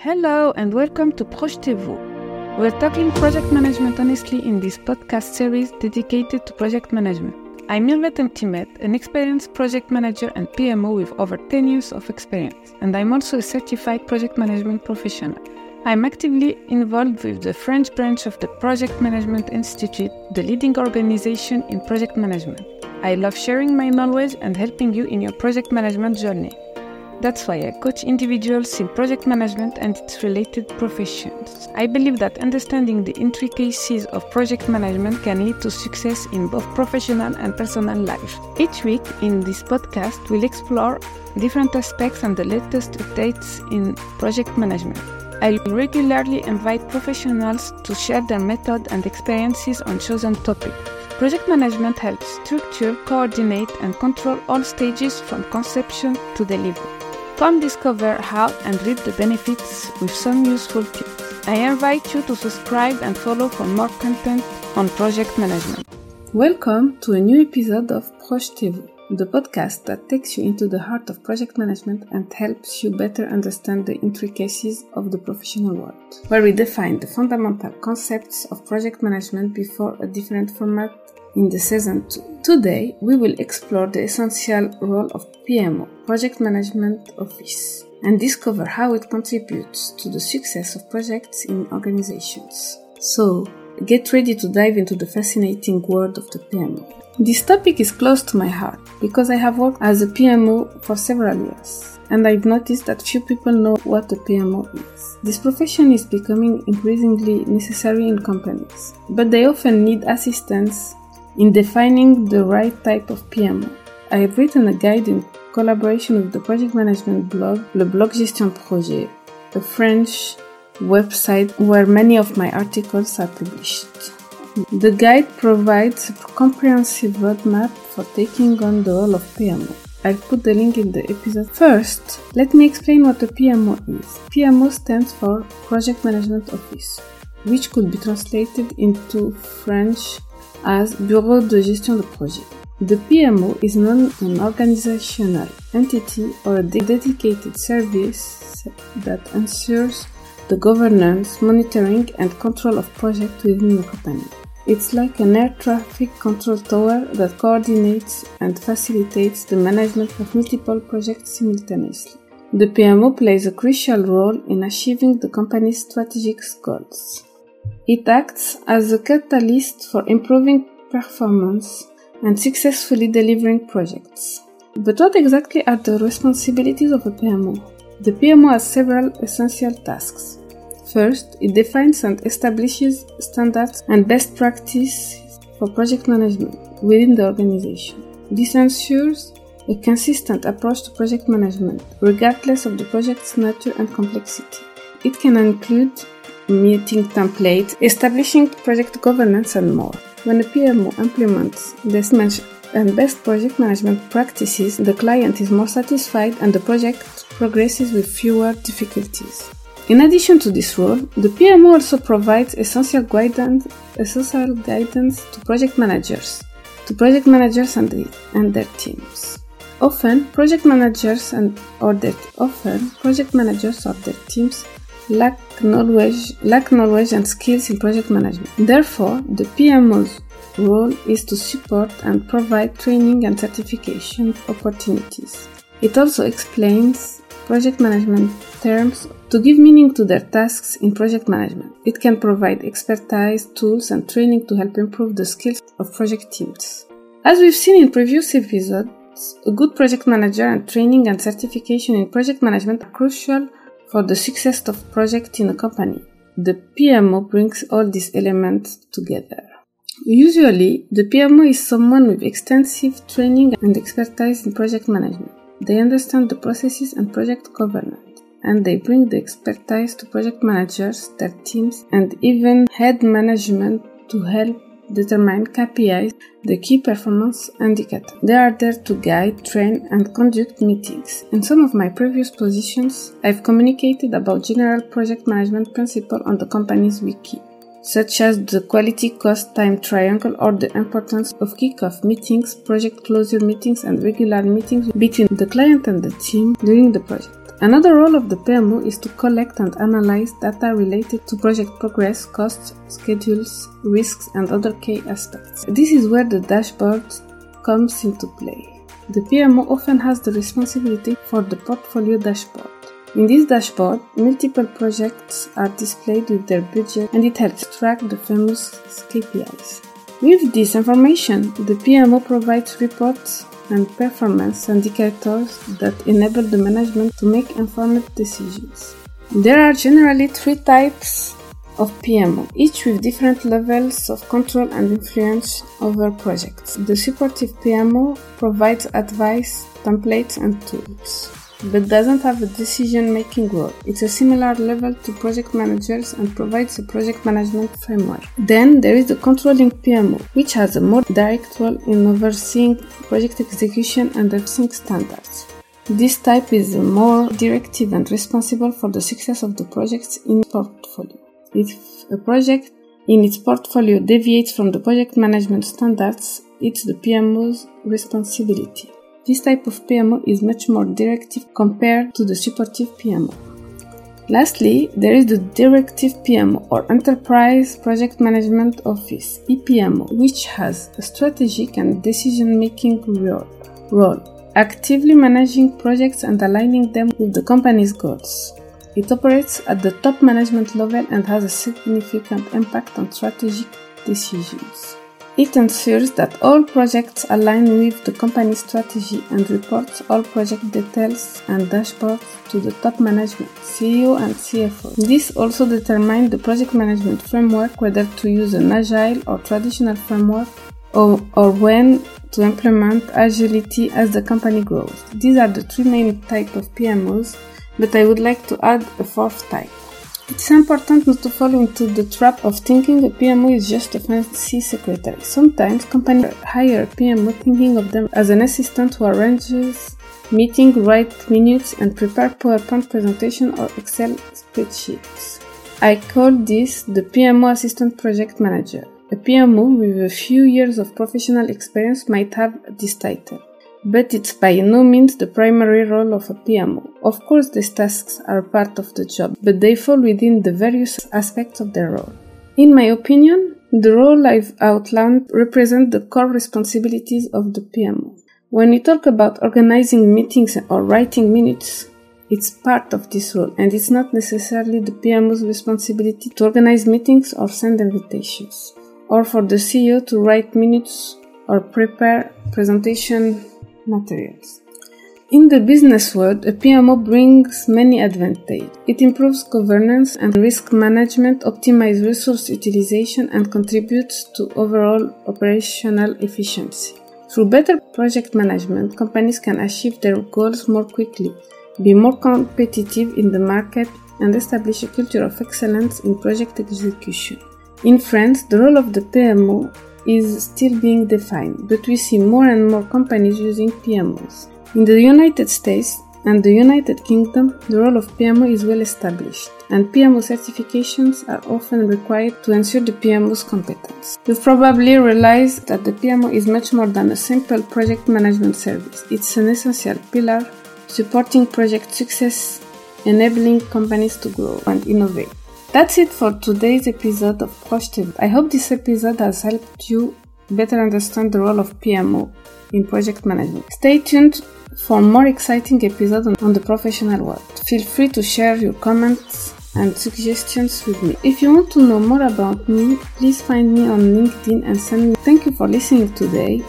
Hello and welcome to Projetez-vous. We're talking project management honestly in this podcast series dedicated to project management. I'm Mirvet Timet, an experienced project manager and PMO with over 10 years of experience, and I'm also a certified project management professional. I'm actively involved with the French branch of the Project Management Institute, the leading organization in project management. I love sharing my knowledge and helping you in your project management journey. That's why I coach individuals in project management and its related professions. I believe that understanding the intricacies of project management can lead to success in both professional and personal life. Each week in this podcast, we'll explore different aspects and the latest updates in project management. I regularly invite professionals to share their method and experiences on chosen topics. Project management helps structure, coordinate, and control all stages from conception to delivery. Come discover how and reap the benefits with some useful tips. I invite you to subscribe and follow for more content on project management. Welcome to a new episode of Projetez-vous, the podcast that takes you into the heart of project management and helps you better understand the intricacies of the professional world, where we define the fundamental concepts of project management before a different format in the season 2. Today, we will explore the essential role of PMO, Project Management Office, and discover how it contributes to the success of projects in organizations. So, get ready to dive into the fascinating world of the PMO. This topic is close to my heart because I have worked as a PMO for several years and I've noticed that few people know what a PMO is. This profession is becoming increasingly necessary in companies, but they often need assistance in defining the right type of PMO. I have written a guide in collaboration with the project management blog Le Blog Gestion Projet, a French website where many of my articles are published. The guide provides a comprehensive roadmap for taking on the role of PMO. I'll put the link in the episode. First, let me explain what a PMO is. PMO stands for Project Management Office, which could be translated into French as Bureau de Gestion de Projet. The PMO is not an organizational entity or a dedicated service that ensures the governance, monitoring, and control of projects within the company. It's like an air traffic control tower that coordinates and facilitates the management of multiple projects simultaneously. The PMO plays a crucial role in achieving the company's strategic goals. It acts as a catalyst for improving performance and successfully delivering projects. But what exactly are the responsibilities of a PMO? The PMO has several essential tasks. First, it defines and establishes standards and best practices for project management within the organization. This ensures a consistent approach to project management, regardless of the project's nature and complexity. It can include meeting templates, establishing project governance, and more. When a PMO implements best and best project management practices, the client is more satisfied and the project progresses with fewer difficulties. In addition to this role, the PMO also provides essential guidance, essential guidance to project managers, to project managers and, the, and their teams. Often, project managers and or their often project managers or their teams lack knowledge, lack knowledge and skills in project management. Therefore, the PMO's role is to support and provide training and certification opportunities. It also explains project management terms to give meaning to their tasks in project management. It can provide expertise, tools, and training to help improve the skills of project teams. As we've seen in previous episodes, a good project manager and training and certification in project management are crucial for the success of project in a company, the PMO brings all these elements together. Usually, the PMO is someone with extensive training and expertise in project management. They understand the processes and project governance, and they bring the expertise to project managers, their teams, and even head management to help determine KPIs, the key performance indicator. They are there to guide, train, and conduct meetings. In some of my previous positions, I've communicated about general project management principles on the company's wiki, such as the quality cost time triangle or the importance of kickoff meetings, project closure meetings, and regular meetings between the client and the team during the project. Another role of the PMO is to collect and analyze data related to project progress, costs, schedules, risks, and other key aspects. This is where the dashboard comes into play. The PMO often has the responsibility for the portfolio dashboard. In this dashboard, multiple projects are displayed with their budget and it helps track the famous KPIs. With this information, the PMO provides reports and performance indicators that enable the management to make informed decisions. There are generally three types of PMO, each with different levels of control and influence over projects. The supportive PMO provides advice, templates, and tools but doesn't have a decision making role. It's a similar level to project managers and provides a project management framework. Then there is the controlling PMO, which has a more direct role in overseeing project execution and enforcing standards. This type is more directive and responsible for the success of the projects in portfolio. If a project in its portfolio deviates from the project management standards, it's the PMO's responsibility. This type of PMO is much more directive compared to the supportive PMO. Lastly, there is the Directive PMO or Enterprise Project Management Office EPMO, which has a strategic and decision making role, actively managing projects and aligning them with the company's goals. It operates at the top management level and has a significant impact on strategic decisions. It ensures that all projects align with the company's strategy and reports all project details and dashboards to the top management, CEO and CFO. This also determines the project management framework whether to use an agile or traditional framework or, or when to implement agility as the company grows. These are the three main types of PMOs, but I would like to add a fourth type. It's important not to fall into the trap of thinking a PMO is just a fancy secretary. Sometimes companies hire a PMO thinking of them as an assistant who arranges meeting, write minutes, and prepare PowerPoint presentation or Excel spreadsheets. I call this the PMO assistant project manager. A PMO with a few years of professional experience might have this title but it's by no means the primary role of a PMO. Of course, these tasks are part of the job, but they fall within the various aspects of their role. In my opinion, the role I've outlined represent the core responsibilities of the PMO. When we talk about organizing meetings or writing minutes, it's part of this role and it's not necessarily the PMO's responsibility to organize meetings or send invitations, or for the CEO to write minutes or prepare presentation materials. In the business world, a PMO brings many advantages. It improves governance and risk management, optimizes resource utilization, and contributes to overall operational efficiency. Through better project management, companies can achieve their goals more quickly, be more competitive in the market, and establish a culture of excellence in project execution. In France, the role of the PMO is still being defined, but we see more and more companies using PMOs. In the United States and the United Kingdom, the role of PMO is well established, and PMO certifications are often required to ensure the PMO's competence. You've probably realized that the PMO is much more than a simple project management service. It's an essential pillar supporting project success, enabling companies to grow and innovate. That's it for today's episode of Projetez-vous. I hope this episode has helped you better understand the role of PMO in project management. Stay tuned for more exciting episodes on the professional world. Feel free to share your comments and suggestions with me. If you want to know more about me, please find me on LinkedIn and send me. Thank you for listening today.